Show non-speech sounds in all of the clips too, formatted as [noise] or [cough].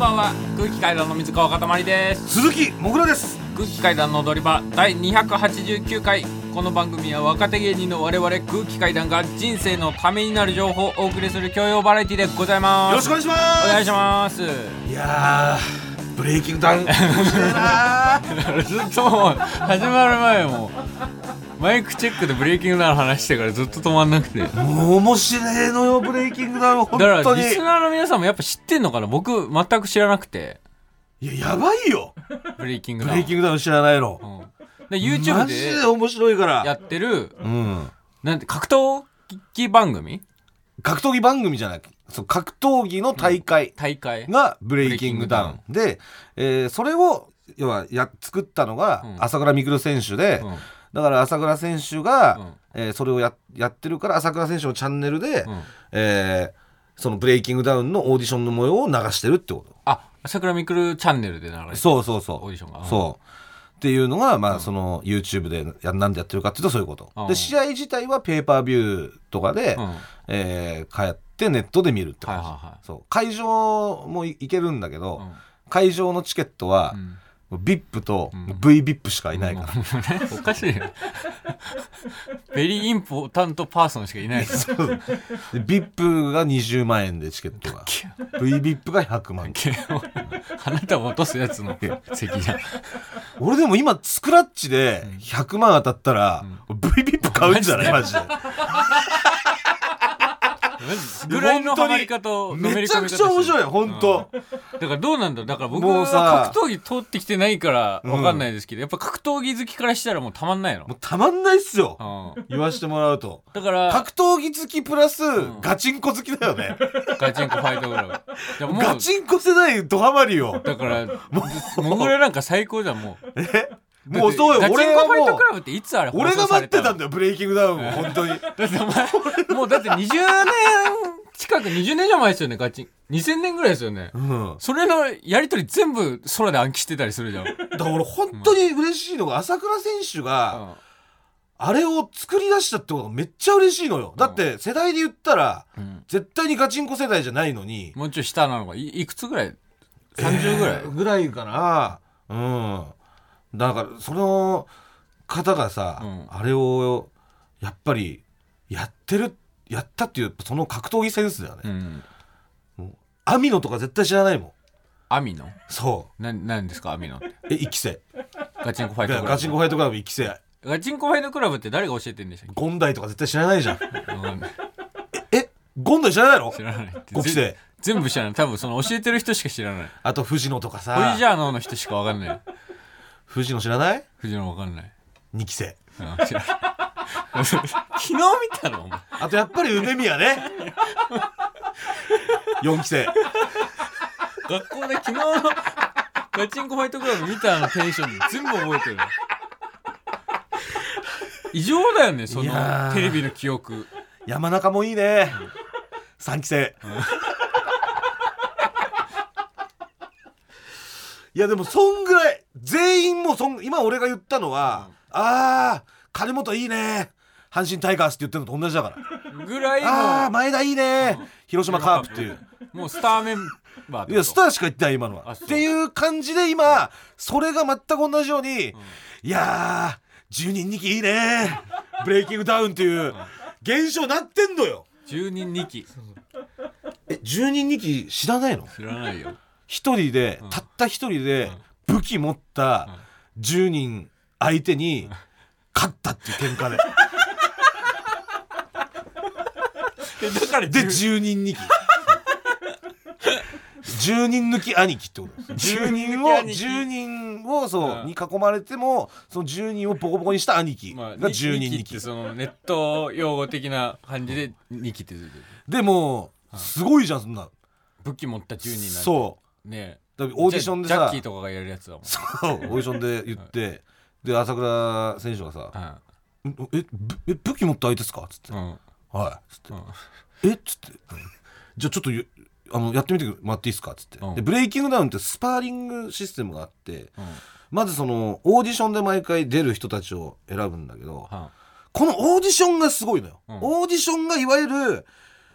ばんは。空気階段の水川かたまりです。鈴木もぐらです。空気階段の踊り場第289回。この番組は若手芸人の我々空気階段が人生のためになる情報をお送りする教養バラエティでございます。よろしくお願いします。お願いします。いやーブレイキングダウン。[laughs] ずっともう始まる前もマイクチェックでブレイキングダウン話してからずっと止まんなくて。だかもう面白いのよブレイキングダウン本ら当に。リスナーの皆さんもやっぱ知ってんのかな僕全く知らなくて。いややばいよ。ブレイキングダウン。ブレイキングダウン知らないの。うん、で YouTube マジでで面白いから。やってるうん。なんて格闘技番組？格闘技番組じゃない。そう格闘技の大会。大会。がブレイキングダウン。で、えーそれを要はや作ったのがうん。朝倉未来選手で、うんだから朝倉選手が、うん。えーそれをややってるから朝倉選手のチャンネルで、うん。えーそのブレイキングダウンのオーディションの模様を流してるってこあ朝倉未来チャンネルで流れてとる。そうそうそう。オーディションが。そうっていうのが、まあその YouTube でやなんでやってるかっていうとそういうこと、うん。で試合自体はペーパービューとかで、うん。はいえー帰ってネットで見るって感じ、はいはそう。会場もい行けるんだけど、い会場のチケットはう、ん VIP とうん。VVIP しかいないから、もうねおかしいよ。Very important person しかいないですで VIP が20万円でチケットが。VVIP が100万花束落とすやつの席じゃん。俺でも今スクラッチで100万当たったら、VVIP 買うんじゃない？マジで [laughs] ぐらいのハマり方をのめちゃくちゃ面白いい本当、だからどうなんだだから僕はもうさ格闘技通ってきてないからわかんないですけど、やっぱ格闘技好きからしたらもうたまんないの。もうたまんないっすよ。うん。言わしてもらうと。だから格闘技好きプラス、ん。ガチンコ好きだよね。ガチンコファイトクラブ。ガチンコ世代ドハマりよ。だからモグラなんか最高じゃんもう。え？もうそうよ。俺はもうコファイトクラブっていつあれ放俺が待ってたんだよブレイキングダウンを。本当にだってお前もうだって20年近く20年以上前ですよねガチン。2000年ぐらいですよね。うん。それのやりとり全部空で暗記してたりするじゃん、だから俺本当に嬉しいのが朝倉選手があれを作り出したってことがめっちゃ嬉しいのよ。だって世代で言ったらうん。絶対にガチンコ世代じゃないのに。もうちょい下なのかいいくつぐらい？30ぐらい、えーぐらいかな。うんだからその方がさ、うん。あれをやっぱりやってるやったっていうその格闘技センスだよね、うん。アミノとか絶対知らないもん。アミノ？そななんですかアミノって？うえ一期生ガチンコファイトクラブ。ガチンコファイトクラブ一期生ガチンコファイトクラブって誰が教えてんでしたっけ？ゴンダイとか絶対知らないじゃん。うん。えゴンダイ知らないの？知らない。5期生全部知らない。多分その教えてる人しか知らない。あと藤野とかさ。ジャーノの人しかわかんない藤野知らない？藤野わかんない。2期生。うん知らない昨日見たの？お前。あとやっぱり梅宮ね。4期生。学校で昨日のガチンコファイトクラブ見たあのテンション全部覚えてる。異常だよねそいやー。のテレビの記憶。山中もいいね。3期生いやでもそんぐらい全員もうそん今俺が言ったのは、あー金本いいね阪神タイガースって言ってるのと同じだから。ぐらいもあー前田いいね広島カープっていう。うもうスターメンバーってこと？いやスターしか言ってない今のは。あそう。っていう感じで今それが全く同じように、いやー10人2期いいねブレイキングダウンっていう現象なってんのよ。10人2期え10人2期知らないの？知らないよ一人で、たった一人で武器持った10人相手に勝ったっていう喧嘩でえだからで10 10人2期10人抜き兄貴ってことです。10人を10兄貴。10人をそう、うん。に囲まれてもその10人をボコボコにした兄貴まあ、が10人2 2期期ってそのネット用語的な感じで2期ってでもすごいじゃんそんな。武器持った10人なんて。そうねだからオーディションでジャジャッさキーとかがやるやつだもん。そう。オーディションで言って [laughs] で朝倉選手がさうん「えぶえ武器持った相手ですか?」っつって。うん「はい」つって。うん。え？っつって、じゃあちょっとゆあのやってみてもらっていいですか？っつって、うん。でブレイキングダウンってスパーリングシステムがあってうん。まずそのオーディションで毎回出る人たちを選ぶんだけどはこのオーディションがすごいのよ、うん。オーディションがいわゆる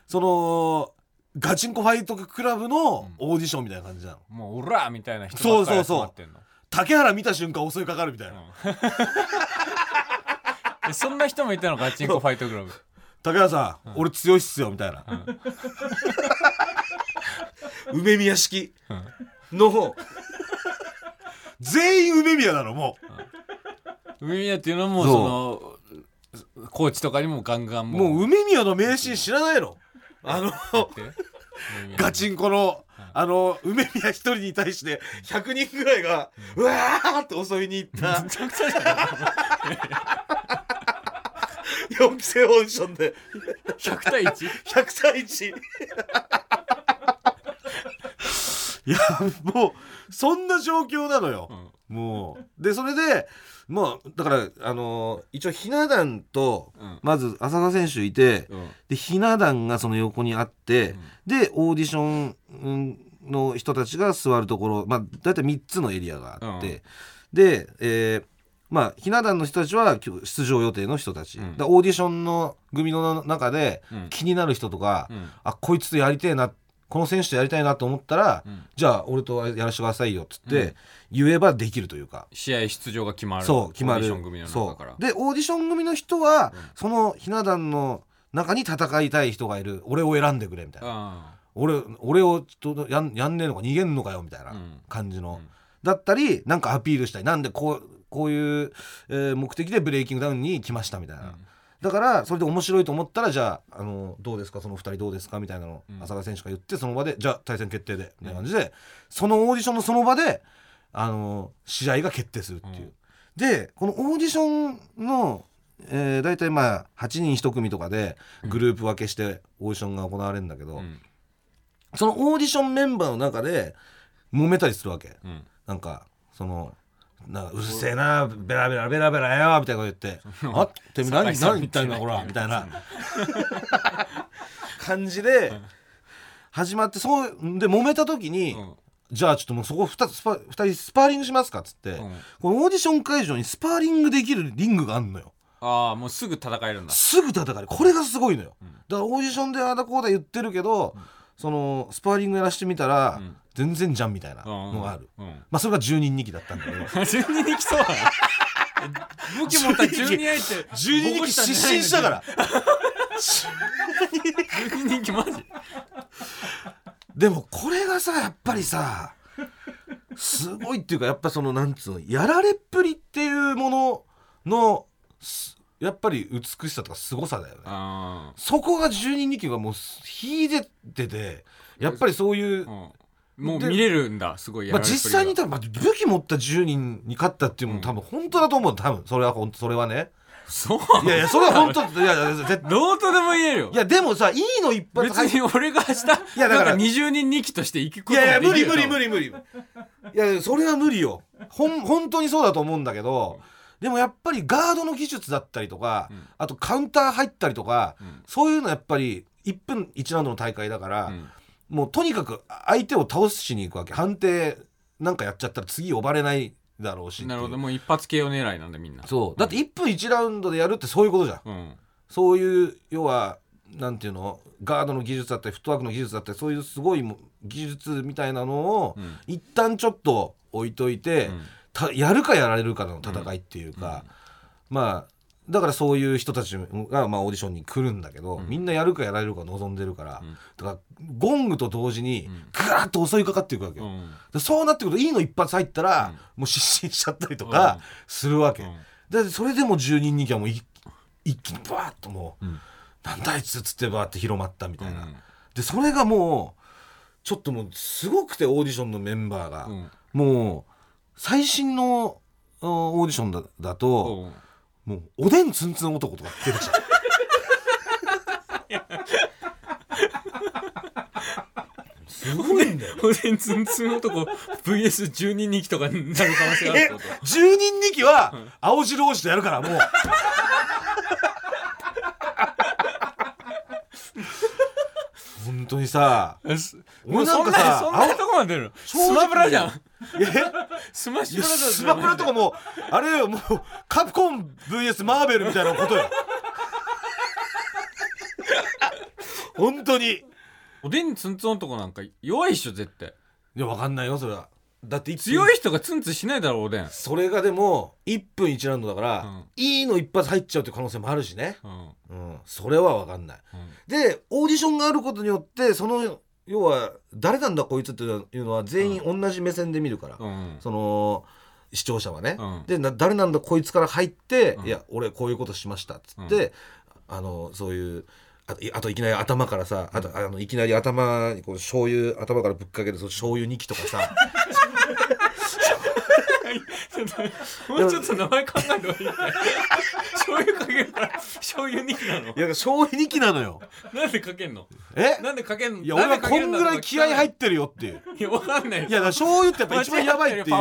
そのガチンコファイトクラブのオーディションみたいな感じなの、もうオラみたいな人ばっかり集まってんの。竹原見た瞬間襲いかかるみたいな、[laughs] そんな人もいたの？ガチンコファイトクラブ。竹原さん、俺強いっすよみたいな、[laughs] 梅宮式の全員梅宮なのも梅宮っていうのはもう。そのコーチとかにもガンガンうもう。もう梅宮の名シーン知らないのあの [laughs] ガチンコのあの梅宮一人に対して100人ぐらいがうわーって襲いに行った。めちゃくちゃじゃない。4期生オーディションで。100対 1? 100対1 [laughs] いやもうそんな状況なのよ、もう。でそれでもうだからあのー一応ひな壇とうん。まず浅川選手いてうん。でひな壇がその横にあって、でオーディションうんの人たちが座るところまあ大体3つのエリアがあって、で、えーまあひな壇の人たちは今日出場予定の人たち、うん。だオーディションの組の中でうん。気になる人とか、うん。あこいつとやりてえなこの選手とやりたいなと思ったら、うん。じゃあ俺とやらせてくださいよっつって、うん。言えばできるというか。試合出場が決まるそう決まる。オーディション組の中から。でオーディション組の人は、そのひな壇の中に戦いたい人がいる。俺を選んでくれみたいな、あ。俺俺をちょっとやんやんねえのか逃げんのかよみたいなうん。感じの、うん。だったりなんかアピールしたい。なんでこうこういう、えー目的でブレイキングダウンに来ましたみたいな、うんだからそれで面白いと思ったらじゃああのどうですか？その2人どうですか？みたいなのをうん。浅川選手が言ってその場でじゃあ対戦決定でみたいな感じで、そのオーディションのその場であの試合が決定するっていう。でこのオーディションの、えー、大体まあ8人1組とかでグループ分けしてオーディションが行われるんだけど、うん。そのオーディションメンバーの中で揉めたりするわけ。うん。なんかそのなんかうるせえなベラベラベラベラよみたいなこと言って「あてめえ何何言ったんだほら」みたいな。感じでん始まってそうで揉めた時に、うん。じゃあちょっともうそこ 2, スパ2人スパーリングしますかっつって、うん。このオーディション会場にスパーリングできるリングがあるのよ。ああもうすぐ戦えるんだ。すぐ戦える。これがすごいのよ、うん。だからオーディションでああだこうだ言ってるけど、そのスパーリングやらしてみたら、うん。全然じゃんみたいなのがある、うん。まあそれが10人2期だったんだけど。[laughs] 12人来そう。[laughs] だな武器持った12人って12人失神したから。12人来マジ？でもこれがさやっぱりさすごいっていうかやっぱそのなんつうのやられっぷりっていうもののすやっぱり美しさとかすごさだよね。あそこが12人2期がもう引いててやっぱりそういうもう見れるんだすごいやまあ、実際に多分まあ武器持った10人に勝ったっていうのも多分本当だと思う。多分それは本当それはね。そういやいやそれは本当いやいや絶対 [laughs] どうとでも言えるよ。いやでもさいいの一発別に俺が明日いやだからなんか20人2期として行くこいとやいや無理無理理無理無理。いやそれは無理よ。ほん本当にそうだと思うんだけどでもやっぱりガードの技術だったりとか、うん。あとカウンター入ったりとか、うん。そういうのやっぱり1分1ラウンドの大会だから、うん。もうとにかく相手を倒しに行くわけ。判定なんかやっちゃったら次呼ばれないだろうしっていう。なるほど。もう一発 KO 狙いなんだみんな。そう。だって1分1ラウンドでやるってそういうことじゃん。うん。そういう要はなんていうの？ガードの技術だったりフットワークの技術だったりそういうすごいも技術みたいなのを、うん。一旦ちょっと置いといて、うん。たやるかやられるかの戦いっていうか、まあだからそういう人たちが、まあ、オーディションに来るんだけど、うん。みんなやるかやられるか望んでるから、うん。だからゴングと同時にうん。グワーッと襲いかかっていくわけよ、うん。でそうなってくるといいの一発入ったら、うん。もう失神しちゃったりとかするわけ、うん。でそれでも10人2期はもう一一気にバーッともう、うん。なんだあいつっつってバーって広まったみたいな、うん。でそれがもうちょっともうすごくてオーディションのメンバーが、うん。もう最新のあオーディションだだと、うん。もうおでんツンツン男とか出てきちゃうすごいんだよおでんツンツン男 VS12 人2期とかになる可能性があるってこと？10人2期は青白王子とやるからもう。本当にさ俺なんかさそんなそんなとこまで出るスマブラじゃん。えスマッシュブラザーズスマブラとかもうあれよもうカプコン VS マーベルみたいなことよ。本当に。おでんツンツン男なんか弱いっしょ絶対。いやわかんないよそれは。だって強い人がツンツンしないだろおでん。それがでも1分1ラウンドだから、うん。いいの一発入っちゃうっていう可能性もあるしね、うん。うん、それは分かんない。でオーディションがあることによってその要は誰なんだこいつっていうのは全員同じ目線で見るから、うんその視聴者はね、うん。でな誰なんだこいつから入って、うん。いや俺こういうことしましたっつって、あのそういうあいあといきなり頭からさあとあのいきなり頭にこう醤油頭からぶっかけてその醤油2機とかさ [laughs] [laughs] も。うちょっと名前考えた方がいい醤油かけるから。醤油2なの。いや醤油2機なのよ。なんでかけんの？え？なんでかけんの？いや俺はこんぐらい気合入っってるよっていう。いやわかんないいや醤油ってやっぱ一番やばいっていう。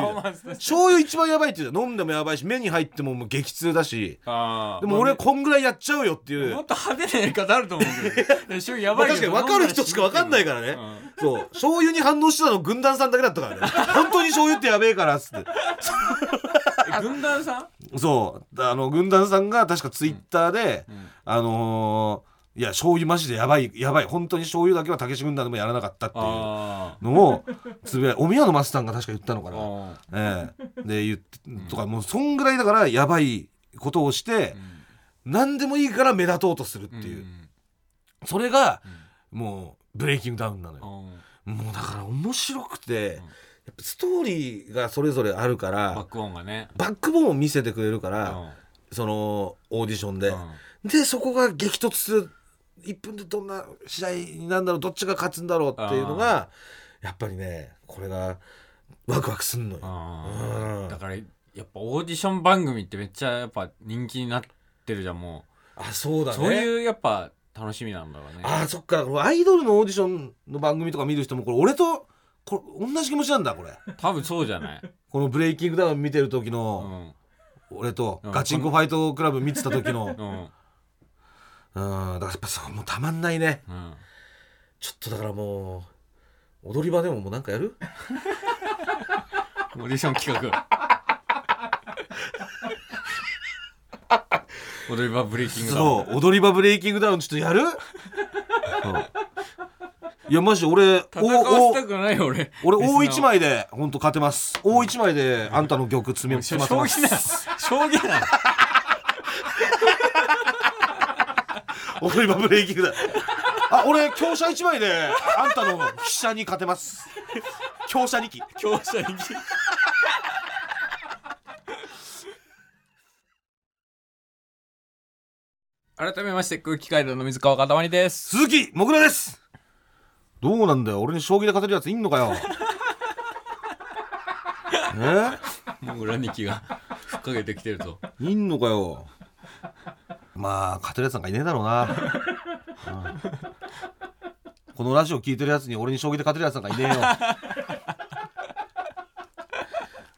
醤油一番やばいっていう。飲んでもやばいし目に入ってももう激痛だし。でも俺はこんぐらいやっちゃうよっていう。もっと派手なやり方あると思うけど醤油やばいまあ確かに分かる人しか分かんないからね、そう。醤油に反応してたの軍団さんだけだったからね。本当に醤油ってやべえからっつって。え [laughs] 軍団さん？そう。あの軍団さんが確かツイッターで、ん。あのーいや醤油マジでやばいやばい。本当に醤油だけは武志軍団でもやらなかったっていうあのをつぶやお宮のマスターが確か言ったのかあな、ええ。で言ってとかもうそんぐらいだからやばいことをして、何でもいいから目立とうとするっていう、それが、もうブレイキングダウンなのよ、もうだから面白くて、やっぱストーリーがそれぞれあるからバックボーンがね。バックボーンを見せてくれるから、うん。そのオーディションで、うん。でそこが激突する1分でどんな試合になるんだろうどっちが勝つんだろうっていうのがやっぱりねこれがワクワクすんのよ。だからやっぱオーディション番組ってめっちゃやっぱ人気になってるじゃんもあそうだね。うそういうやっぱ楽しみなんだろうね。あそっか。アイドルのオーディションの番組とか見る人もこれ俺とこれ同じ気持ちなんだこれ。多分そうじゃない。このブレイキングダウン見てる時うの、ん。俺とうん。ガチンコファイトクラブ見てた時の。うん。うん。だからやっぱさもうたまんないね。うん。ちょっとだからもう踊り場でももうなんかやる？[laughs] オーディション企画踊り場ブレイキングダウン。そう踊り場ブレイキングダウンちょっとやる、う。んいやマジで俺戦わせたくないよ俺。俺大一枚で本当勝てます。大一枚であんたの玉詰めます。な将棋な。[laughs] 踊り場ブレイキングダウン。あ俺強者一枚であんたの飛車に勝てます。強者2期。強者に改めまして空気階段の水川かたまりです。鈴木もぐらです。どうなんだよ。俺に将棋で勝てるやついんのかよ。[laughs] え？もぐら2期が [laughs] ふっかけてきてるといんのかよ。まあ勝てるやつなんかいねえだろうな、うん。このラジオ聞いてるやつに俺に将棋で勝てるやつなんかいね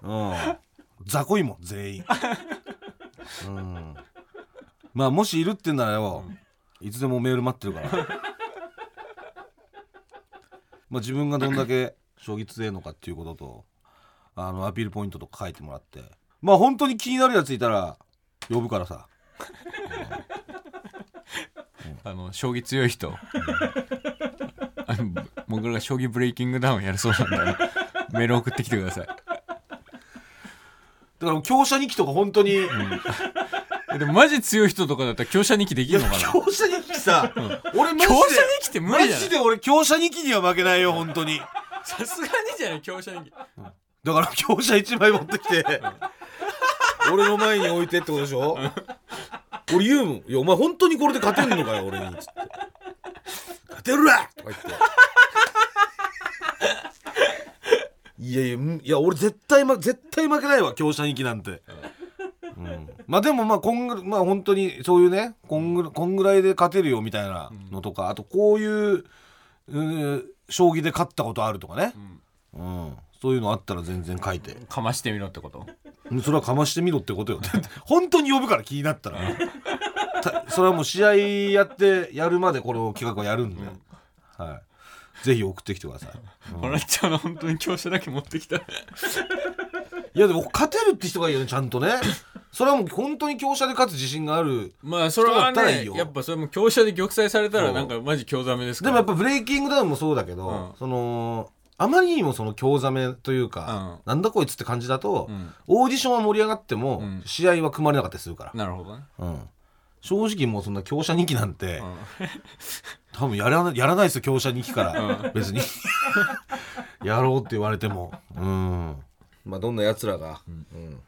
えよ。うん。雑魚いもん全員。うんまあもしいるってんならよ、いつでもメール待ってるから。[laughs] まあ自分がどんだけ将棋強えのかっていうこととあのアピールポイントとか書いてもらって。まあ本当に気になるやついたら呼ぶからさ。あの将棋強い人。[laughs] もぐらが将棋ブレイキングダウンやるそうなんでメール送ってきてください。だから強者2期とか本当に、えでもマジ強い人とかだったら強者2期できるのかな？強者2期さ、俺マジで強者2期って無理じゃない？マジで俺強者2期には負けないよ本当に。さすがにじゃない強者2期。だから強者1枚持ってきて。[laughs] 俺の前に置いてってことでしょ？俺言うもん「いやお前本当にこれで勝てんのかよ俺に」つって「勝てるわ!」とか言って。いやいやんいや俺絶対、ま、絶対負けないわ強者2期なんて、うん、まあでもまあこんぐまあ本当にそういうねこんぐこんぐらいで勝てるよみたいなのとか、あとこういううん将棋で勝ったことあるとかね、うん、そういうのあったら全然書いて。かましてみろってこと？うんそれはかましてみろってことよ。[laughs] 本当に呼ぶから気になったら。たそれはもう試合やってやるまでこの企画はやるんで、はい、ぜひ送ってきてください、うん。笑っちゃうの本当に強者だけ持ってきたいやでも勝てるって人がいいよねちゃんとね。それはもう本当に強者で勝つ自信があるまあそれはねやっぱそれも強者で玉砕されたらなんかマジ強ザメですから。でもやっぱブレイキングダウンもそうだけど、うん。そのあまりにもその興ざめというか、なんだこいつって感じだと、うん。オーディションは盛り上がっても、うん。試合は組まれなかったりするから、なるほどね。うん。正直もうそんな強者2期なんて、うん。[laughs] 多分やらなやらないですよ強者2期から、うん。別に。[laughs] やろうって言われても。うんまあどんなやつらが、うん。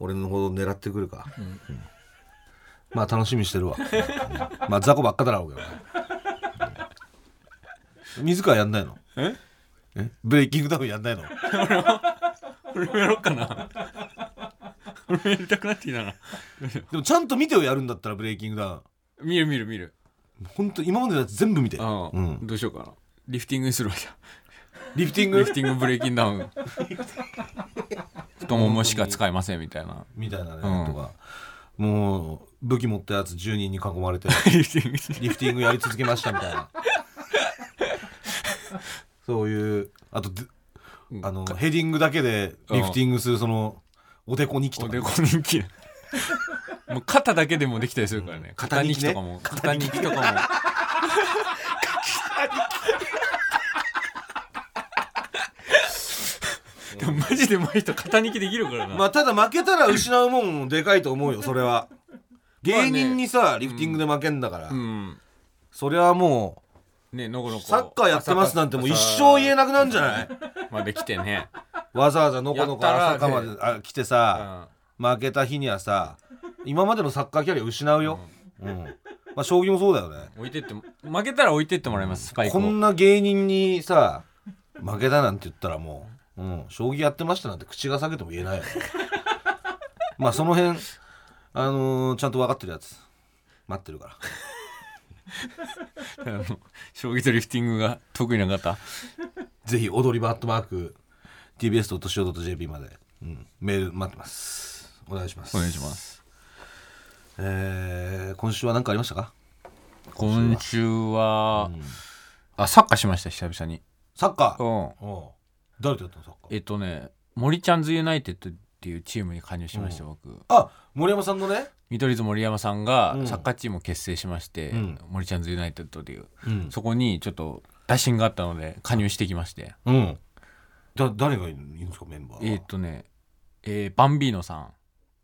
俺のほど狙ってくるか、うん。まあ楽しみにしてるわ、うん。まあ雑魚ばっかだろうけどね、うん。水川やんないの？え？え？ブレイキングダウンやんないの？俺もやろうかな。俺もやりたくなってきたな。でもちゃんと見てよやるんだったらブレイキングダウン。見る見る見る。本当今までのやつ全部見て、うん、うん。どうしようかな。リフティングにするわじゃリフティング？リフティングブレイキンダウン太ももしか使えませんみたいな。みたいなね、うんとか。もう武器持ったやつ10人に囲まれてリフティングリフティングやり続けましたみたいな。そういうあとあのヘディングだけでリフティングするそのおでこ日記とかおでこ人気もう肩だけでもできたりするからね。肩肩日記ね。日記とかも。肩日記とかもでもマジでうまい人肩日記できるからな、まあただ負けたら失うもんもでかいと思うよそれは。芸人にさリフティングで負けんだから、うん。それはもねのこのこうサッカーやってますなんてもう一生言えなくなるんじゃない？まで来てね、わざわざのこのこ朝かまであ来てうさ、ん、負けた日にはさ今までのサッカーキャリア失うよ、うん。まあ将棋もそうだよね。置いてっても負けたら置いてってもらいますスパイクを。こんな芸人にさ負けたなんて言ったらもう、うん、将棋やってましたなんて口が裂けても言えないよね。[laughs] まあその辺あのーちゃんと分かってるやつ。待ってるから。[laughs] 将棋とリフティングが得意な方。ぜひ踊り場アットマーク TBS.CO.JP まで、うん、メール待ってます。お願いします。お願いします。えー今週は何かありましたか？今週は、うん。あサッカーしました久々に。サッカー？うん誰とやったのサッカー？えっとね森ちゃんズユナイテッドっていうチームに加入しました、僕。あ森山さんのね、見取り図森山さんがうん。サッカーチームを結成しまして、うん。森ちゃんズユナイテッドっていう。うん。そこにちょっと打診があったので加入してきまして。うん、だ誰がいるんですかメンバーは？えっとね、えーバンビーノさん。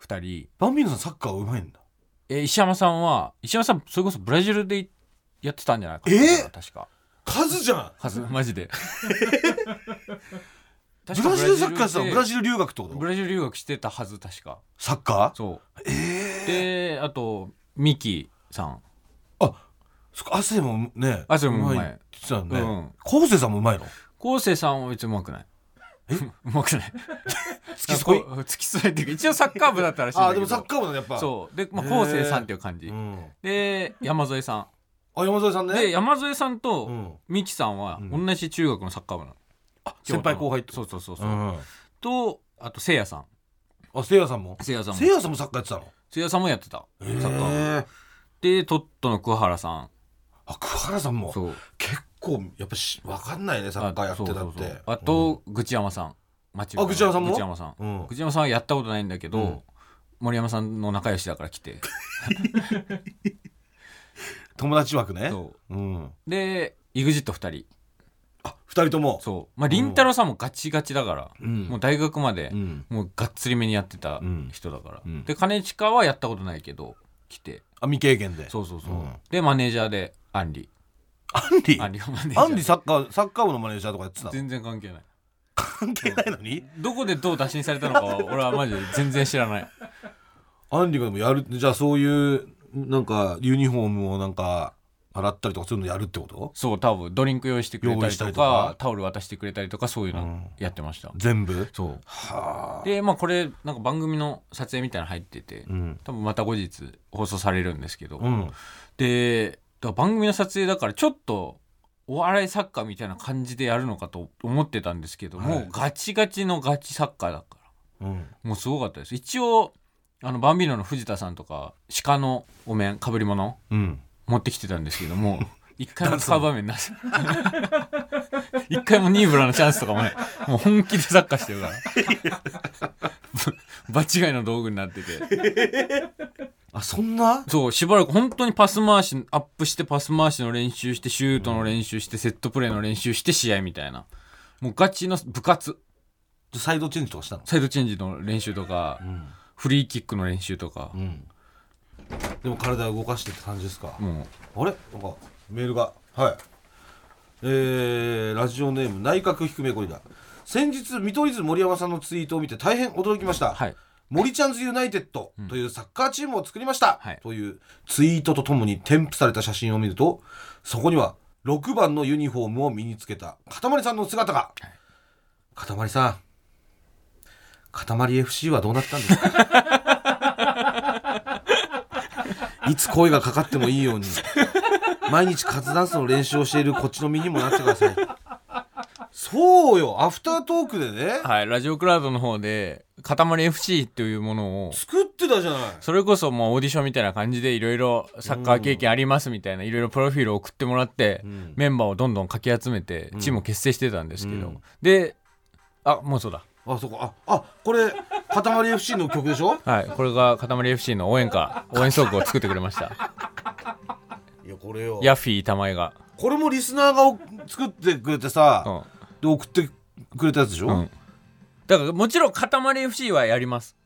2人、バンビーノさんサッカーうまいんだ。えー石山さんは石山さんそれこそブラジルでやってたんじゃないかなえー？確か数じゃん。はずマジで。[laughs] ブラジルサッカーさでブラジル留学ってこと？ブラジル留学してたはず確か。サッカー？そう。ええであとミキさん。あそっか汗もね汗もうまいって言ってたよねうん。昴生さんもうまいの？昴生さんは別にうまくない。え？[laughs] うまくない。[laughs] 付き添い？付き添いっていうか一応サッカー部だったらしいあでもサッカー部のやっぱ。そう。で、まあ、生さんっていう感じ、うん。で山添さあ山添さんん、ね。で山添さんうとん。ミキさんはうん。同じ中学のサッカー部なの、先輩後輩ってそうそうそうそう、うんとあとせいやさん。あせいやさんも？せいやさんも。せいやさんもサッカーやってたの？せいやさんもやってた。サッカー部。えでトットの桑原さん。あ桑原さんも？そう。結構やっぱし分かんないねサッカーやってたそうそうそう。ってあと、愚痴山さん。町浦あ愚痴山さんも？愚痴山さん。うん。愚痴山さんはやったことないんだけど、うん。森山さんの仲良しだから来て [laughs] 友達枠ね。そう。うん。で EXIT2 人。あ二人とも。そう。まあ凛太郎さんもガチガチだから、うん。もう大学までうん。もうがっつりめにやってたうん。人だから、うん。で兼近はやったことないけど来て。あ未経験で。そうそうそう、うん。でマネージャーでアンリ。アンリ？アンリサッカーサッカー部のマネージャーとかやってたの？全然関係ない。関係ないのに？どこでどう打診されたのかは俺はマジで全然知らない。アンリがでもやるじゃあそういうなんかユニフォームをなんか洗ったりとかそういうのやるってこと？そう多分ドリンク用意してくれたりとかタオル渡してくれたりとかそういうの。うんやってました、全部？そう。はあ。でまあこれなんか番組の撮影みたいなの入ってて、うん。多分また後日放送されるんですけど、うん。で番組の撮影だからちょっとお笑いサッカーみたいな感じでやるのかと思ってたんですけど、はい。もうガチガチのガチサッカーだから。うん。もうすごかったです。一応あのバンビーノの藤田さんとか鹿のお面かぶり物うん。持ってきてたんですけども [laughs] 一回も使う場面なし。一回もニーブラのチャンスとかもねもう本気でサッカーしてるから。[laughs] 場違いの道具になってて。あそんな？そうしばらく本当にパス回しアップしてパス回しの練習してシュートの練習してセットプレーの練習して試合みたいな。もうガチの部活。サイドチェンジとかしたの？サイドチェンジの練習とか、んフリーキックの練習とか。う、ん。でも体を動かしてって感じですか、もあれ？なんかメールが。はい。えー、ラジオネーム内閣低めゴリラ。先日見取り図森山さんのツイートを見て大変驚きました、うはい。森ちゃんズユナイテッドというサッカーチームを作りました、はい。というツイートとともに添付された写真を見るとそこには6番のユニフォームを身につけたかたまりさんの姿が、かたまりさんかたまり FC はどうなったんですか？[laughs] いつ声がかかってもいいように。毎日カズダンスの練習をしているこっちの身にもなってください。そうよ。アフタートークでね。はい、ラジオクラウドの方で「塊 FC」というものを作ってたじゃない。それこそもうオーディションみたいな感じでいろいろサッカー経験ありますみたいないろいろプロフィールを送ってもらって、ん。メンバーをどんどんかき集めてチームを結成してたんですけど、うん。であもうそうだあそこああこれ塊 FC の曲でしょ？[laughs] はいこれが塊 FC の応援歌応援ソングを作ってくれました。いやこれよ。ヤッフィー玉江が。これもリスナーがお作ってくれてさ、うん。で送ってくれたやつでしょ、うん。だからもちろん塊 FC はやります。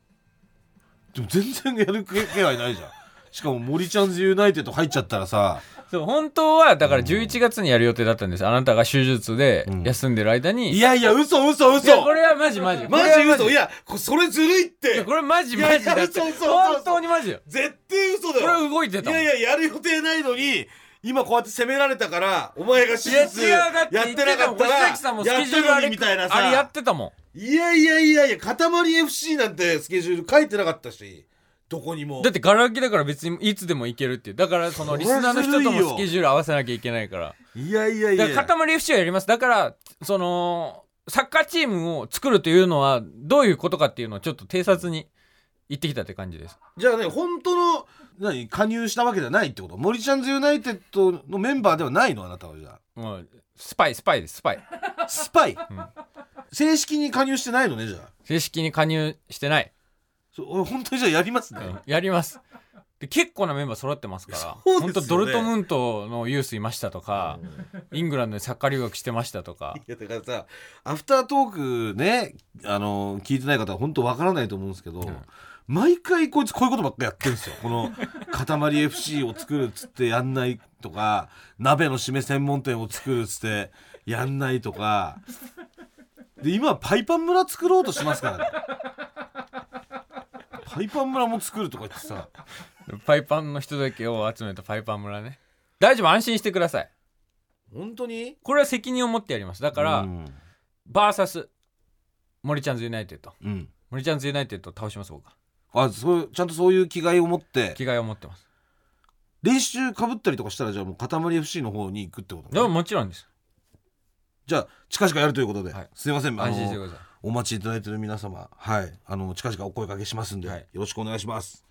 でも全然やる気配ないじゃん。しかも森ちゃんズユナイテッド入っちゃったらさそう本当はだから11月にやる予定だったんですあなたが手術で休んでる間に、いやいや嘘嘘いや嘘これはマジマジ。マジ嘘。いやこそれずるいっいてやこれマジいやマジだっていや嘘嘘嘘。本当にマジよ。絶対嘘だこよれ動いてた。もんいやいややる予定ないのに今こうやって責められたからお前が手いや術違うだってやってなかったら星崎さんもスやケジュールあれったのにみたいなさ。あれやってたもいやいやいやいや塊 FC なんてスケジュール書いてなかったしどこにも。んだってガラ空きだから別にいつでも行けるっていう。だからそのリスナーの人ともスケジュール合わせなきゃいけないから。いやいやいや。だから塊 FC はやります。だからそのサッカーチームを作るというのはどういうことかっていうのをちょっと偵察に行ってきたって感じです。じゃあね本当の何加入したわけじゃないってこと？森ちゃんズユナイテッドのメンバーではないの？あなたはじゃもうスパイスパイです。スパイ。あスパイ、正式に加入してないのねじゃあ。正式に加入してない、そう本当にじゃあやりますね、うんやります。で結構なメンバー揃ってますから。そうですよね。本当ドルトムントのユースいましたとか、イングランドでサッカー留学してましたとか。いやだからさアフタートークねあの聞いてない方は本当わからないと思うんですけど、毎回こいつこういうことばっかやってるんですよ。この塊 FC を作るっつってやんないとか鍋の締め専門店を作るっつってやんないとか。で今はパイパン村作ろうとしますからねパイパン村も作るとか言ってさ。パイパンの人だけを集めたパイパン村ね。大丈夫安心してください。本当に？これは責任を持ってやります。だから、うん、バーサス森ちゃんズユナイテッド。うん。森ちゃんズユナイテッドを倒します僕は。あそうちゃんとそういう気概を持って。気概を持ってます。練習かぶったりとかしたらじゃあもう塊 FC の方に行くってことでももちろんです。じゃあ近々やるということで、はい。すいません。あの安心してくださいお待ちいただいている皆様はい。あの近々お声掛けしますんで、はい。よろしくお願いします。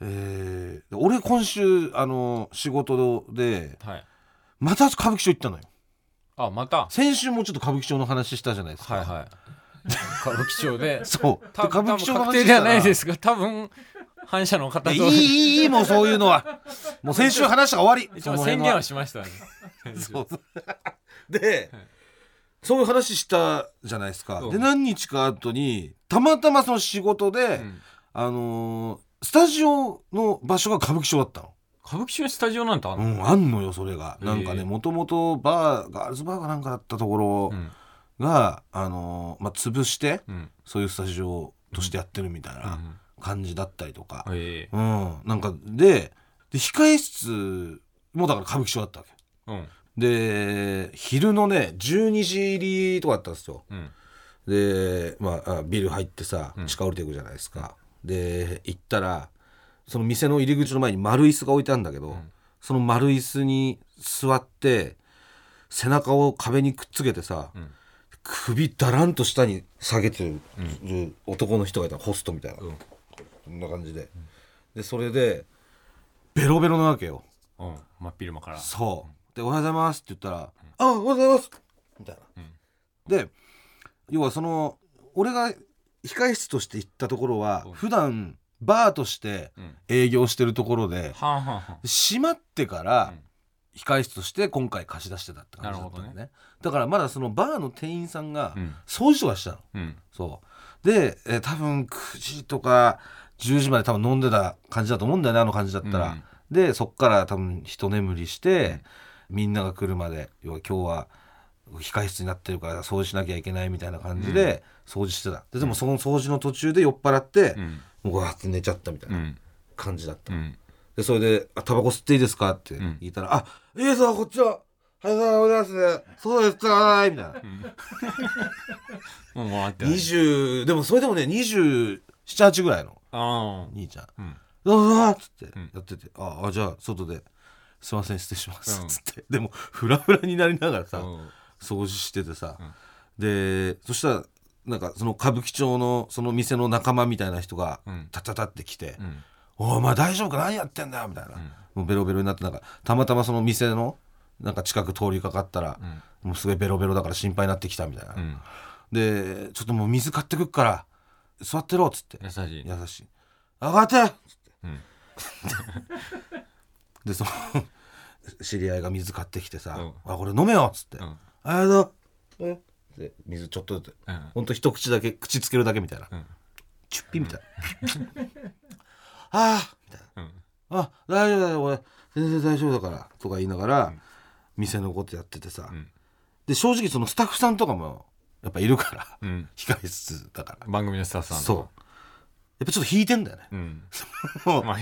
えー、俺今週あの仕事ではい。また歌舞伎町行ったのよ。あまた？先週もちょっと歌舞伎町の話したじゃないですか。はいはい。歌舞伎町で？[laughs] そう。歌舞伎町の話したら。ないですが多分反社の方といやいいいいいいもうそういうのは。もう先週話したが終わり。宣言はしましたね。そう。[laughs] で、そういう話したじゃないですか。うんで何日か後にたまたまその仕事で、うんあのースタジオの場所が歌舞伎町だったの。歌舞伎町にスタジオなんてあんの、うん、あんのよそれが。なんかねもともとバーガールズバーかなんかだったところうんが、あのーまあ潰してうんそういうスタジオとしてやってるみたいなうん感じだったりとか。ええうん、なんかでで控え室もだから歌舞伎町だったわけ。うんで昼のね12時入りとかだったんですよ。うん。で、まあ、あビル入ってさうん。地下降りていくじゃないですか、で行ったらその店の入り口の前に丸椅子が置いてあるんだけど、ん。その丸椅子に座って背中を壁にくっつけてさ、ん。首だらんと下に下げてる男の人がいたのホストみたいな、うん。こんな感じで、でそれでベロベロなわけよ。うん。真っ昼間から。そうで「おはようございます」って言ったら「あおはようございます」みたいな、で要はその俺が控室として行ったところはうん。普段バーとしてうん。営業してるところで閉まってから控室として今回貸し出してたって感じだったのね。なるだからまだそのバーの店員さんが掃除とかしたの。うん。そう。で、えー多分9時とか10時まで多分飲んでた感じだと思うんだよねあの感じだったら、うん。でそっから多分一眠りして、みんなが来るまで要は今日は控室になってるから掃除しなきゃいけないみたいな感じで掃除してた。ででもその掃除の途中で酔っ払って、うん。もうわーって寝ちゃったみたいうなん。感じだった、うん。でそれで「あタバコ吸っていいですか?」ってん。言ったら「あいいですよこっちは。はいはいお願いします。ねそうですはい」みたいな、[laughs] もう回ってない。20でもそれでもね278ぐらいのあ兄ちゃん。うん「どうぞ」っつってん。やってて「ああじゃあ外ですいません失礼します」うん。つって。でもフラフラになりながらさ掃除しててさ。でそしたらなんかその歌舞伎町のその店の仲間みたいな人がうん。タタタって来てうん「おいお前大丈夫か？何やってんだよ」みたいな。もうベロベロになってなんかたまたまその店のなんか近く通りかかったらうん。もうすごいベロベロだから心配になってきたみたいな。うん。でちょっともう水買ってくっから座ってろっつって。優しい。優しい「上がって!」っつって。うん [laughs] でその [laughs] 知り合いが水買ってきてさ「うん。あこれ飲めよ」っつって。うん「ありがとう。え？で水ちょっとずつ。うん。ほんと一口だけ口つけるだけみたいな、うん。チュッピみたいな「[laughs] ああ」みたいな。うん「あ大丈夫だよ俺全然大丈夫だから」とか言いながら、店のことやっててさ、うん。で正直そのスタッフさんとかもやっぱいるからうん。控室だから。番組のスタッフさんとそう。やっぱちょっと引いてんだよね。うん。[laughs] まあまあ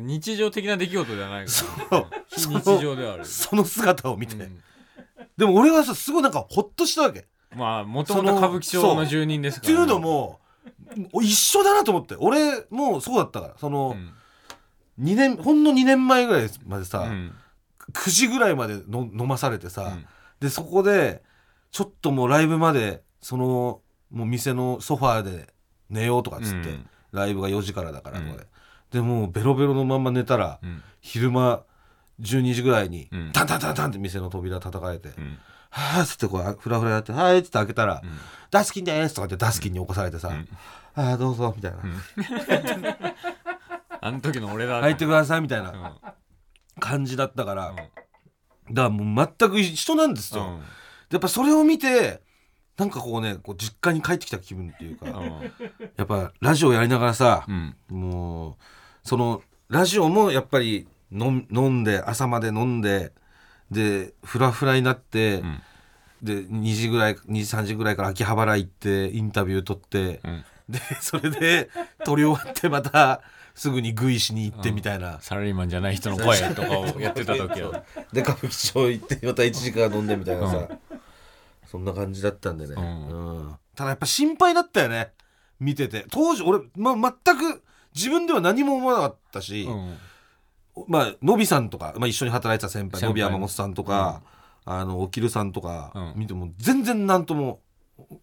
日常的な出来事ではないから。非 [laughs] 日常ではある。その姿を見て、うん。でも俺はさすごいなんかホッとしたわけ。まあもともと歌舞伎町の住人ですから。ねっていうのも一緒だなと思って。俺もそうだったから。その、うん。2年ほんの2年前ぐらいまでさ、うん。9時ぐらいまでの飲まされてさ、うん。でそこでちょっともうライブまでそのもう店のソファーで寝ようとかっつって、うん。ライブが4時からだからこれ、うんでもうベロベロのまま寝たら、うん。昼間12時ぐらいに、うん。タンタンタンタンって店の扉叩かれて、うん。はあっつってこうフラフラやって「はい」っつって開けたら「ん。ダスキンです」とかってダスキンに起こされてさ「ん。ああどうぞ」みたいな。[laughs] あの時の俺だ「入ってください」みたいうん。な感じだったから、うん。だからもう全く一緒なんですよ、うん。やっぱそれを見てなんかこうねこう実家に帰ってきた気分っていうか、やっぱラジオやりながらさう、ん。もうそのラジオもやっぱり飲ん飲んで朝まで飲んででフラフラになって、ん。で2時ぐらい2時3時ぐらいから秋葉原行ってインタビュー取って、うん。でそれで撮り終わってまたすぐにグイしに行ってみたいな、サラリーマンじゃない人の声とかをやってた時は。で歌舞伎町行ってまた1時間飲んでみたいなさ、そんな感じだったんでね、うん。うん。ただやっぱ心配だったよね。見てて。当時俺、ま、全く自分では何も思わなかったし、うん。まあのびさんとか、まあ、一緒に働いてた先輩のび山本さんとか、あのおきるさんとかうん。見ても全然何とも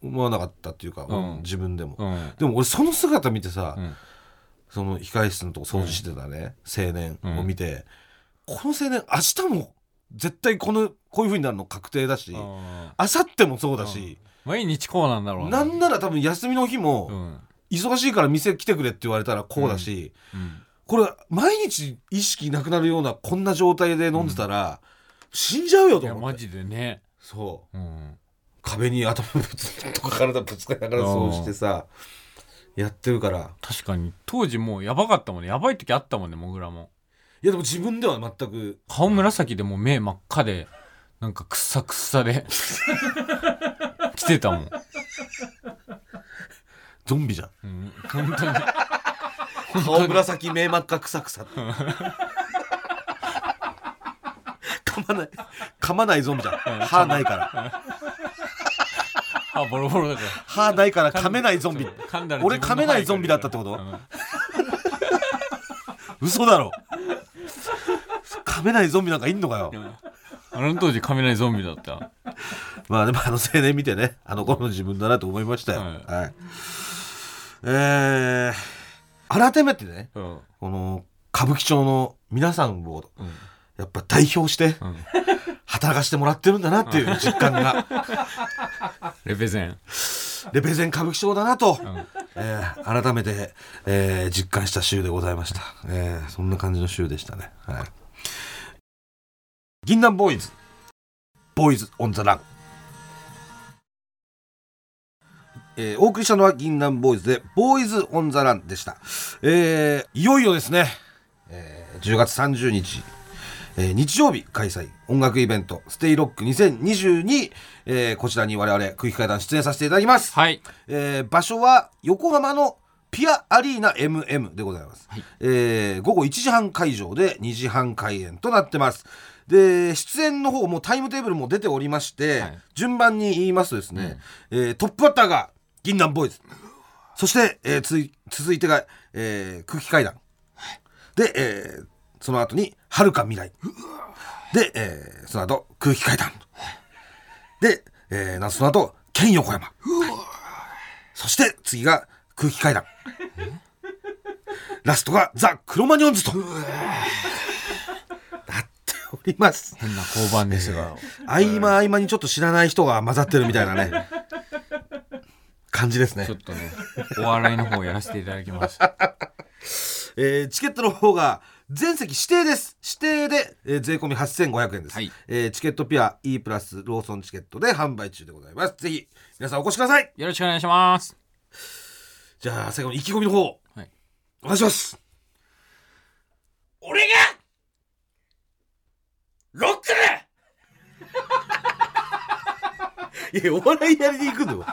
思わなかったっていうか、うん。自分でも、うん。でも俺その姿見てさ、うん。その控室のとこ掃除してたね、青年を見て、この青年明日も絶対このこういう風になるの確定だし、明あ後日もそうだし、毎日こうなんだろうなんなら多分休みの日も、うん忙しいから店来てくれって言われたらこうだし、うんこれ毎日意識なくなるようなこんな状態で飲んでたら、死んじゃうよいやマと思ってジでねそううん壁に頭ぶつとか体ぶつかりながらそうしてさやってるから確かに当時もうやばかったもんねやばい時あったもんねもぐらもいやでも自分では全く顔紫でもう目真っ赤でなんかくっさくっさで来てたもん、ゾンビじゃん。うん、本当に。顔紫目真っ赤くさ。くさ噛まない噛まないゾンビじゃん。歯ないから。歯ボロボロだから。歯ないから噛めないゾンビ。噛んだら俺噛めないゾンビだったってこと？うん。嘘だろ。噛めないゾンビなんかいんのかよ？あの当時噛めないゾンビだった。まあでもあの青年見てねあの頃の自分だなと思いましたよ。はい。はいえー。改めてねうん。この歌舞伎町の皆さんをうん。やっぱ代表してうん。働かしてもらってるんだなっていう [laughs] 実感が。レペゼン。レペゼン歌舞伎町だなと、ん。えー改めて、えー実感した週でございました、えーそんな感じの週でしたね、はい、銀杏ボーイズボーイズオンザランえーお送りしたのは銀杏ボーイズでボーイズオンザランでした、えーいよいよですね、えー10月30日。えー日曜日開催音楽イベントステイロック2022、えーこちらに我々空気階段出演させていただきます、はい。えー場所は横浜のピアアリーナ MM でございます、はい。えー午後1時半会場で2時半開演となってます。で出演の方もタイムテーブルも出ておりまして、はい。順番に言いますとですね、えートップバッターが銀杏ボーイズ。そして、えーつい続いてが、えー空気階段。で、えーその後に遥か未来。で、えーその後空気階段。で、えーなその後県横山。そして次が空気階段。ラストがザ・クロマニョンズと。なっております。変な交番ですが。合間合間にちょっと知らない人が混ざってるみたいなね感じですね。ちょっとねお笑いの方やらせていただきます。[laughs] えーチケットの方が全席指定です。指定で、えー税込み8500円です、はい。えーチケットピア E プラスローソンチケットで販売中でございます。ぜひ皆さんお越しください。よろしくお願いします。じゃあ最後に意気込みの方。はい。お願いします。俺がロックだ！[laughs] いやお笑いやりに行くのよ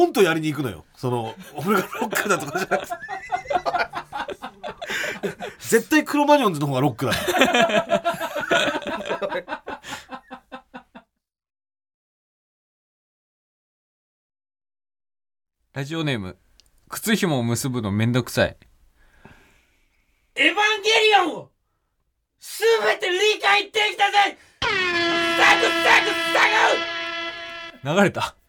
コントやりに行くのよ。その俺がロックだとかじゃなくて。絶対クロマニョンズの方がロックだ。[laughs] ラジオネーム靴紐を結ぶのめんどくさい。エヴァンゲリオンをすべて理解できたぜ。サクサクサ流れた。流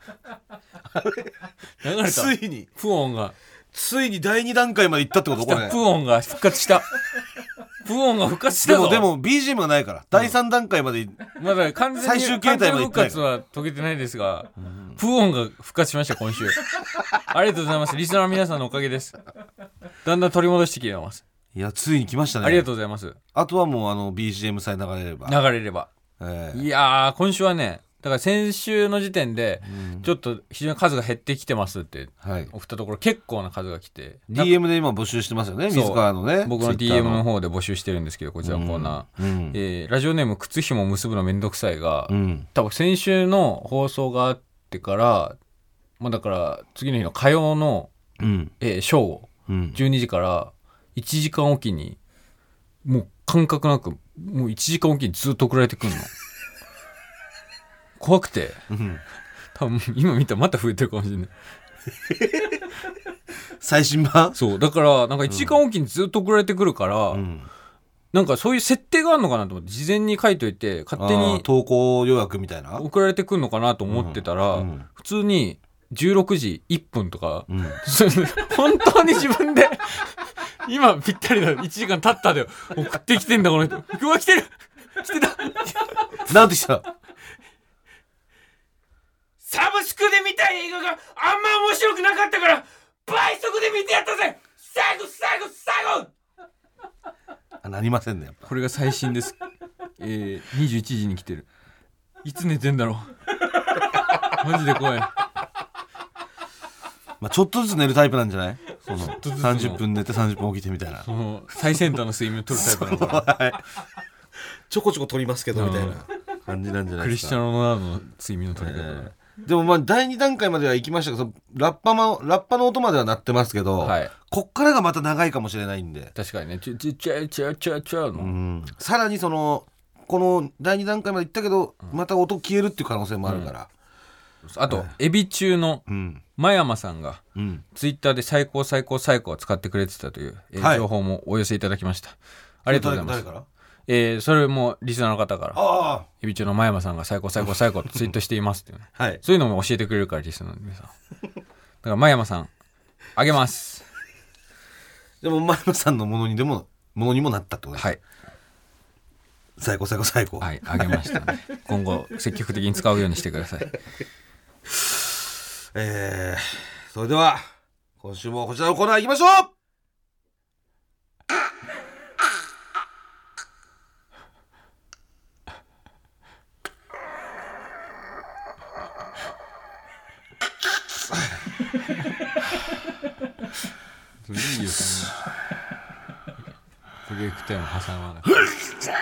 れた。ついに。プオンが。ついに第2段階まで行ったってこと？これ。プオンが復活した。[laughs] プオンが復活したぞ。でもでも BGM がないから。第3段階までまだ完全に最終形態まで行ってない。完全復活は遂げてないですが、プオンが復活しました今週。[laughs] ありがとうございます。リスナーの皆さんのおかげです。だんだん取り戻してきてます、いやついに来ましたね。ありがとうございます。あとはもうあの BGM さえ流れれば、流れれば。えーいやー今週はねだから先週の時点でちょっと非常に数が減ってきてますってはい、送ったところ結構な数が来て。な DM で今募集してますよね水川のね僕の DM の。方で募集してるんですけどこちらのコーナー、うんえーラジオネーム靴紐結ぶのめんどくさいが、うん。多分先週の放送があってからまあだから次の日の火曜の、うん。えー正午うん。12時から1時間おきにもう感覚なくもう1時間おきにずっと送られてくるの怖くて。うん。多分今見たらまた増えてるかもしれない。[laughs] 最新版？そう。だからなんか1時間おきにずっと送られてくるから、うん。なんかそういう設定があるのかなと思って事前に書いといて勝手に投稿予約みたいな？送られてくるのかなと思ってたら、うん。うん普通に16時1分とか、うん。[laughs] 本当に自分で今ぴったりだ1時間経ったで送ってきてんだこの人。うわ来てる。来てた。なんてした？サブスクで見た映画があんま面白くなかったから倍速で見てやったぜ。サクサクサクあなりませんねやっぱ。これが最新です。[laughs] えー、21時に来てる。いつ寝てんだろう。[laughs] マジで怖い。まあ、ちょっとずつ寝るタイプなんじゃない？そのとずつの。30分寝て30分起きてみたいな。その最先端の睡眠を取るタイプなのかなはい。ちょこちょこ取りますけどみたいな。感じなんじゃないですか。クリスチャン・ロナウドの睡眠の取り方、ええ [laughs] でもまあ第2段階までは行きましたけどラッパもラッパの音までは鳴ってますけど、はい。こっからがまた長いかもしれないんで、確かにね。ちょちょちょちょちょちょの、うん、さらにそのこの第2段階まで行ったけど、また音消えるっていう可能性もあるからあと、エビ中のうん真山さんがうんツイッターで最高最高最高を使ってくれてたという、情報もお寄せいただきましたありがとうございます誰からえーそれもリスナーの方からあエビ中の真山さんが最高最高最高とツイートしていますっていうね。あ [laughs] はい。そういうのも教えてくれるからリスナーの皆さん。だから真山さんあげます。[laughs] でも前野さんのものにでもものにもなったってことです、はい。最高最高最高、はいあげましたね。[laughs] 今後積極的に使うようにしてください。えー、それでは今週もこちらのコーナー行きましょういいよそんな。プレイクタイム挟まなくて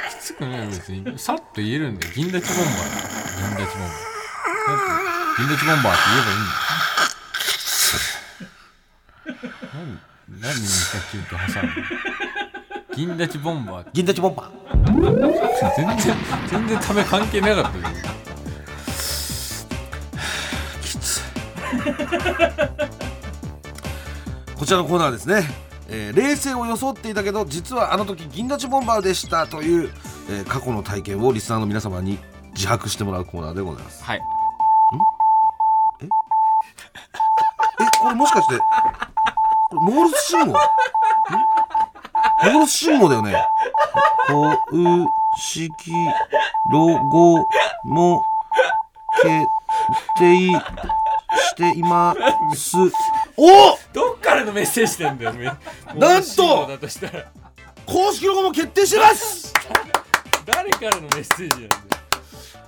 きつくないよ別にさっと言えるんだよ銀立ちボンバー銀立ちボンバー銀立ちボンバーって言えばいいんだよ。何何にさっき言うと挟むの銀立ちボンバーって銀立ちボンバー全然全然ため関係なかったけどこちらのコーナーはですね、えー冷静を装っていたけど実はあの時銀立ちボンバーでしたという、えー過去の体験をリスナーの皆様に自白してもらうコーナーでございます。はい。え？これもしかしてこれモールス信号？ん？モールス信号だよね。こうしきロゴも決定しています。[laughs] おどっからのメッセージなんだよね [laughs] なんと！もうだとしたら。公式ロゴも決定してます。[laughs] 誰からのメッセージなんだよ。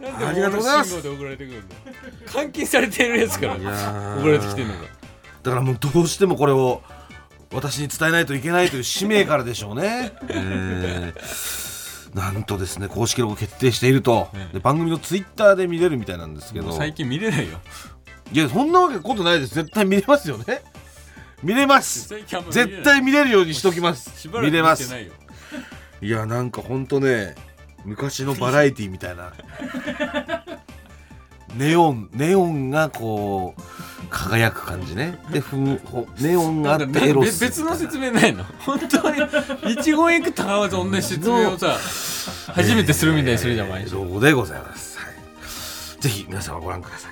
なんでありがとうございます。モールス信号で送られてくるんだよ。監禁されてるやつから送ー。られてきてんのか。だからもうどうしてもこれを私に伝えないといけないという使命からでしょうね。えー。なんとですね公式ロゴ決定していると、ええ。で番組のツイッターで見れるみたいなんですけど。最近見れないよいやそんなわけことないです。絶対見れますよね。見れます。絶対見れるようにしときます。しばらく見れます。いやなんかほんとね昔のバラエティみたいな。[laughs] ネオンネオンがこう輝く感じね。でふんほネオンがあってエロスべ別の説明ないの？本当に。一言いくたわず同じ説明をさ初めてするみたいにするじゃん毎日ロゴでございます、はい、ぜひ皆様ご覧ください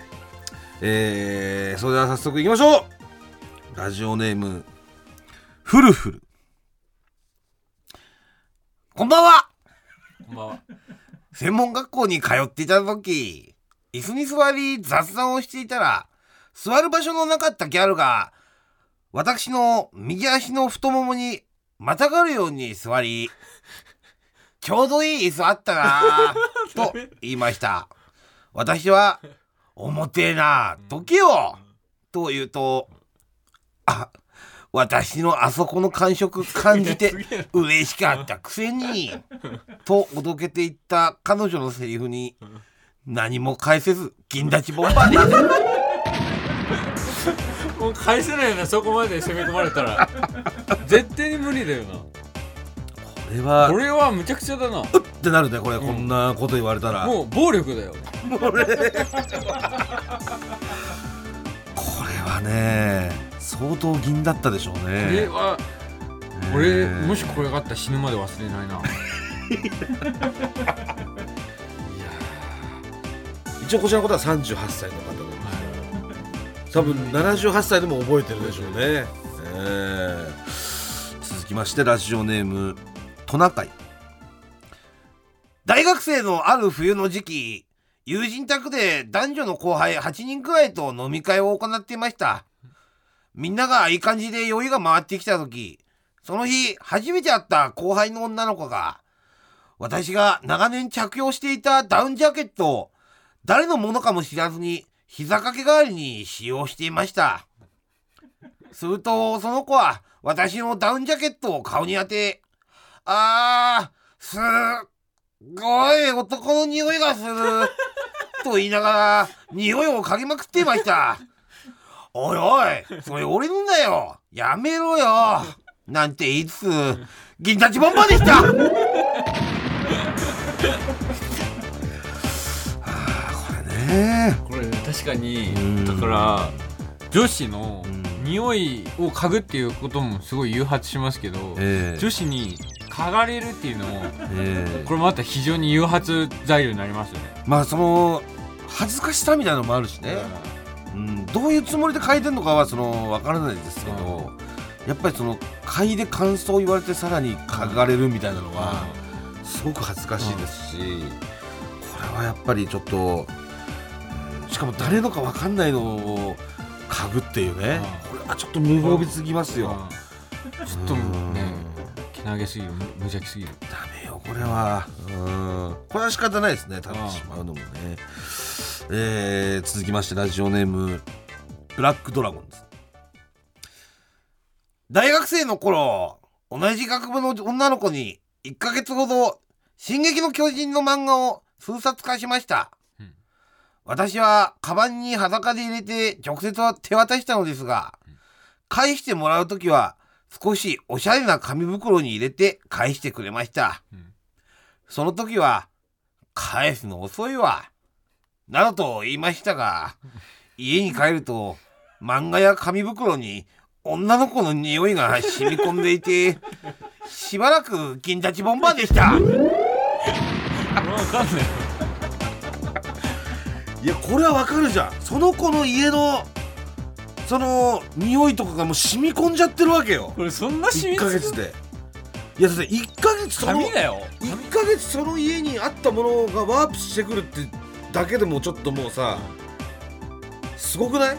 えー、それでは早速いきましょう。ラジオネームフルフル。こんばんは。こんばんは。専門学校に通っていた時椅子に座り雑談をしていたら座る場所のなかったギャルが私の右足の太ももにまたがるように座り [laughs] ちょうどいい椅子あったなぁと言いました。私は「重てえなどけよ!」と言うと「あ私のあそこの感触感じて [laughs] 嬉しかったくせに」とおどけていった彼女のセリフに何も返せず銀立ちボンバーでもう返せないよなそこまで攻め込まれたら。絶対に無理だよな。これはこれはむちゃくちゃだな。ってなるねこれ、こんなこと言われたら。もう暴力だよ。これはね相当銀だったでしょうこれねはね俺もしこれがあったら死ぬまで忘れないな。一応こちらのことは38歳の方です。多分78歳でも覚えてるでしょうね、え。ー続きましてラジオネームトナカイ。大学生のある冬の時期友人宅で男女の後輩8人くらいと飲み会を行っていました。みんながいい感じで酔いが回ってきた時その日初めて会った後輩の女の子が私が長年着用していたダウンジャケットを誰のものかも知らずに膝掛け代わりに使用していました。するとその子は私のダウンジャケットを顔に当て「あーすっごい男の匂いがする」[laughs] と言いながら匂いを嗅ぎまくっていました。おいおいそれ俺のだよ。やめろよ。なんて言いつつ銀立ちボンバーでした。[laughs] はあこれね。これ確かにうん。だから女子のうん。匂いを嗅ぐっていうこともすごい誘発しますけどええ。女子に嗅がれるっていうのもええ。これまた非常に誘発材料になりますよね。まあその恥ずかしさみたいなのもあるしね、うん、どういうつもりで書いてんのかはその分からないですけど、やっぱりその嗅いで感想を言われてさらに嗅がれるみたいなのは、すごく恥ずかしいですし、これはやっぱりちょっと、うん。しかも誰のか分かんないのを嗅ぐっていうね、これはちょっと無防備すぎますよ、うん。ちょっとねけなげすぎる無無邪気すぎる。ダメよこれは。うん。これは仕方ないですね食べてしまうのもね。えー続きましてラジオネームブラックドラゴンズ。大学生の頃同じ学部の女の子に1ヶ月ほど「進撃の巨人」の漫画を数冊貸しました、うん。私はカバンに裸で入れて直接は手渡したのですが返してもらう時は少しおしゃれな紙袋に入れて返してくれました、うん。その時は返すの遅いわ。などと言いましたが [laughs] 家に帰ると漫画や紙袋に女の子の匂いが染み込んでいてしばらく銀立ちボンバーでした。いやこれはわかるじゃん。その子の家のその匂いとかがもう染み込んじゃってるわけよ。これそんな染1みヶ月で。いやだって1ヶ月その紙だよ。1ヶ月その家にあったものがワープしてくるってだけでもちょっともうさすごくない？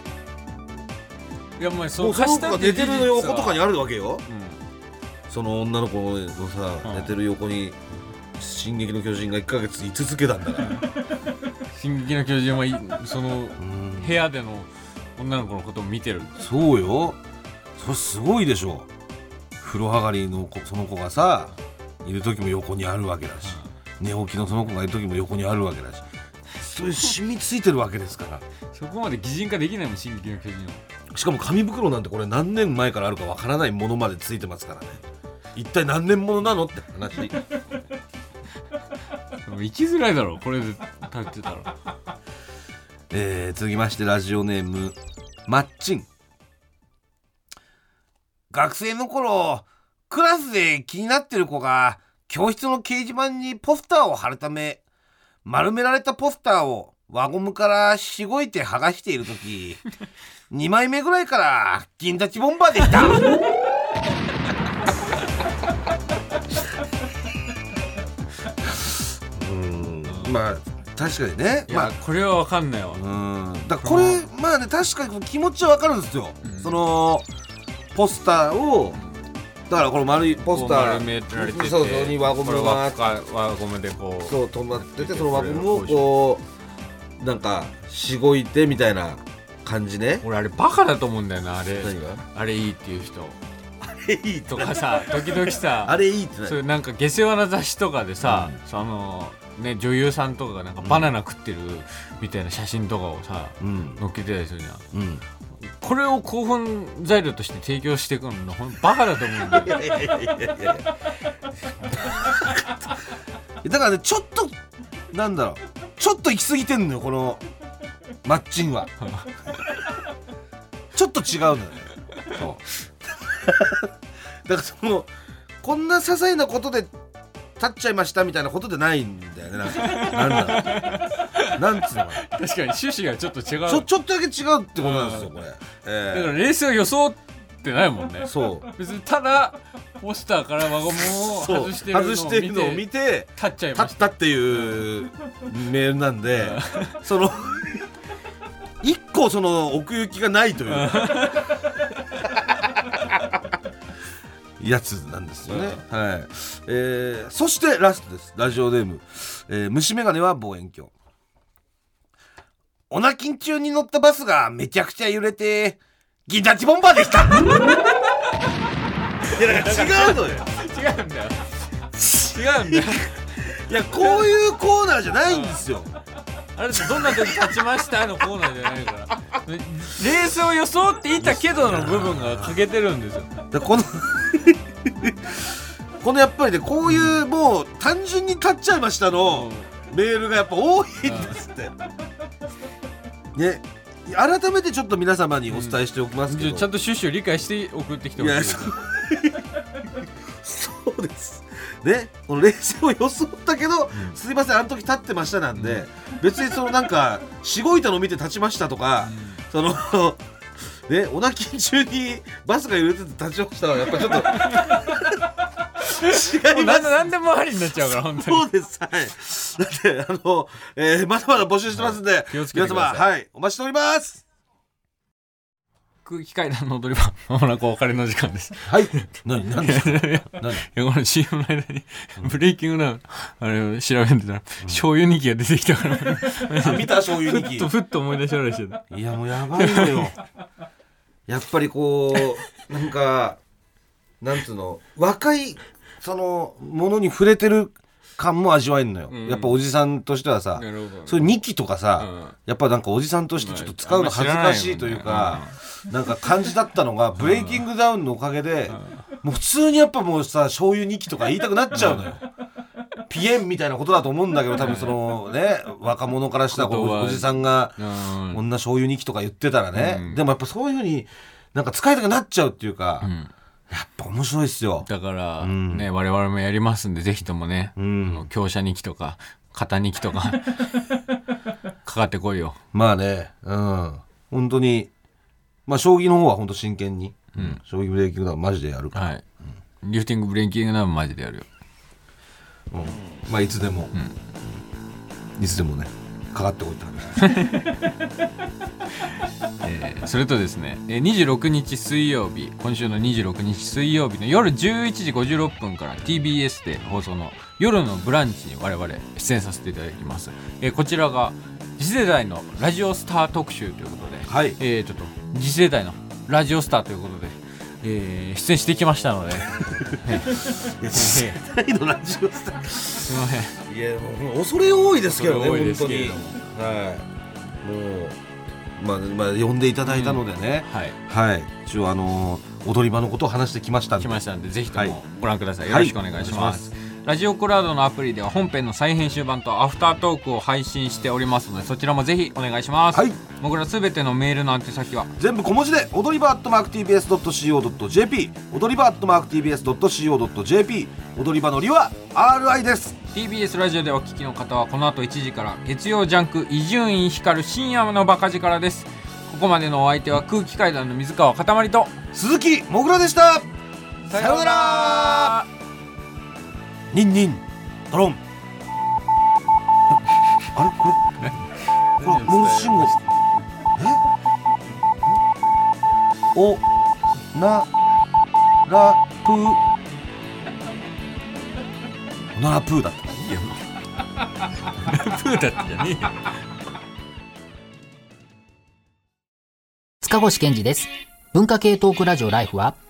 いやもうそもうその子が寝てる横とかににあるわけよ。うん。その女の子のさ、うん。寝てる横に「進撃の巨人」が1ヶ月居続けたんだから「[laughs] 進撃の巨人」はいそのうん。部屋での女の子のことを見てる。そうよ。それすごいでしょ。風呂上がりの子その子がさいる時も横にあるわけだし寝起きのその子がいる時も横にあるわけだしそれ染みついてるわけですから。そこまで擬人化できないもん「進撃の巨人」をしかも紙袋なんてこれ何年前からあるかわからないものまでついてますからね。一体何年ものなのって話。[laughs] でも生きづらいだろこれで立ってたら。えー続きましてラジオネームマッチン。学生の頃クラスで気になってる子が教室の掲示板にポスターを貼るため丸められたポスターを輪ゴムからしごいて剥がしている時 [laughs] 2枚目ぐらいから銀立ちボンバーでした。[laughs] うんまあ確かにね。いや、これはわかんないわ。うん。だからこれまあね確かに気持ちはわかるんですよ、うん。そのポスターをだからこの丸いポスター。丸められててそうそうに輪ゴムが。これ輪輪ゴムでこうそう止まっててその輪ゴムをこうなんかしごいてみたいな感じね。俺あれバカだと思うんだよなあれ。何が？あれいいっていう人。あれいいとかさ時々さ。あれいいってそういうなんか下世話な雑誌とかでさ、そのね女優さんとかがなんかバナナ食ってるみたいな写真とかをさ、うん。載っけてたりするじゃん。うん。これを興奮材料として提供していくのほんとバカだと思うんだよいやいやいやいやいや。だからねちょっとなんだろう。ちょっと行き過ぎてんのよこのマッチンは。[laughs] ちょっと違うのよね。そう。[laughs] だからそのこんな些細なことで立っちゃいましたみたいなことでないんだよね。なんかなんだなんつうのか確かに趣旨がちょっと違ちょちょっとだけ違うってことなんですよこれ、だかえら冷静を装ってないもんね。えそう。別にただポスターから輪ゴムをそう。外してるのを外してるのを見見てて立っちゃい立ましったたっていうメールなんでその一個その奥行きがないという [laughs] やつなんですよね、はい。えーそしてラストです。ラジオネーム、えー虫眼鏡は望遠鏡。オナキン中に乗ったバスがめちゃくちゃ揺れて銀立ちボンバーでした。いやだから違うのよ。違うんだよ。違うんだよ。いやこういうコーナーじゃないんですよ。あれどんな時立ちましたのコーナーじゃないから。レースを装っていたけどの部分が欠けてるんですよ。でこの [laughs] このやっぱりねこういうもう単純に立っちゃいましたのメールがやっぱ多いんですって。ね改めてちょっと皆様にお伝えしておきますけど、じゃあちゃんと趣旨を理解して送ってきてほしいそう。です。ねこの冷静を装ったけど、うん。すいませんあの時立ってましたなんで、別にそのなんかしごいたの見て立ちましたとか、そのねオナキン中にバスが揺れてて立ちましたはやっぱちょっと [laughs] 違います。なんでもありになっちゃうから本当に。そうですはい。だってあの、えー、まだまだ募集してますんで、気をつけてください。皆様はい。お待ちしております。空気階段の踊り場まもなくお別れの時間です。はい。何何ですか？何？[laughs] いやこの CM の間にブレイキングダウンあれを調べてたら醤油ニキが出てきたから。あ見た醤油ニキふっとふっと思い出しられしてたいやもうやばいのよやっぱりこう [laughs] なんかなんつうの若いそのものに触れてる感も味わえるのよ、うん。やっぱおじさんとしてはさ、なるほどそういう2期とかさ、うん。やっぱなんかおじさんとしてちょっと使うの恥ずかしいというか、なんか感じだったのが、ブレイキングダウンのおかげで、もう普通にやっぱもうさ醤油2期とか言いたくなっちゃうのよ。ピエンみたいなことだと思うんだけど多分そのね若者からしたらおじさんがうん。こんな醤油2期とか言ってたらね、うん。でもやっぱそういうふうになんか使いたくなっちゃうっていうか、うん。やっぱ面白いっすよ。だから、ん。ね我々もやりますんでぜひともね、うん。強者2期とか肩2期とか [laughs] かかってこいよ。まあね、うん。本当に、まあ将棋の方は本当真剣に、ん。将棋ブレイキングダウンマジでやるから、はい、リフティングブレイキングダウンマジでやるよ。うんまあいつでも、いつでもね、かかってこいって話。[laughs] えーそれとですね、えー26日水曜日今週の26日水曜日の夜11時56分から TBS で放送の「夜のブランチ」に我々出演させていただきます、えーこちらが次世代のラジオスター特集ということで、はい。えーちょっと次世代のラジオスターということで、えー出演してきましたので、[laughs] えーいや、世代のラジオスター。すいません。いや、もう恐れ多いですけどね、本当に。はい。もう、まあ、まあ、呼んでいただいたのでね、はい。はい。一応、あのー踊り場のことを話してきましたんで。来ましたのでぜひとはい。もご覧ください、はい。よろしくお願いします,、お願ラジオクラウドのアプリでは本編の再編集版とアフタートークを配信しておりますのでそちらもぜひお願いします、はい。僕らすべてのメールの宛先は全部小文字で踊り場 @tbs.co.jp 踊り場 @tbs.co.jp 踊り場のりは RI です。TBS ラジオでお聞きの方はこの後1時から月曜ジャンク伊集院光る深夜のバカ力です。ここまでのお相手は空気階段の水川かたまりと鈴木もぐらでした。さようならニンニンドロンあれこれこれモールス信号えおならぷーおならぷーだったいプーだったじゃねえよ塚越健二です。文化系トークラジオライフは、[laughs]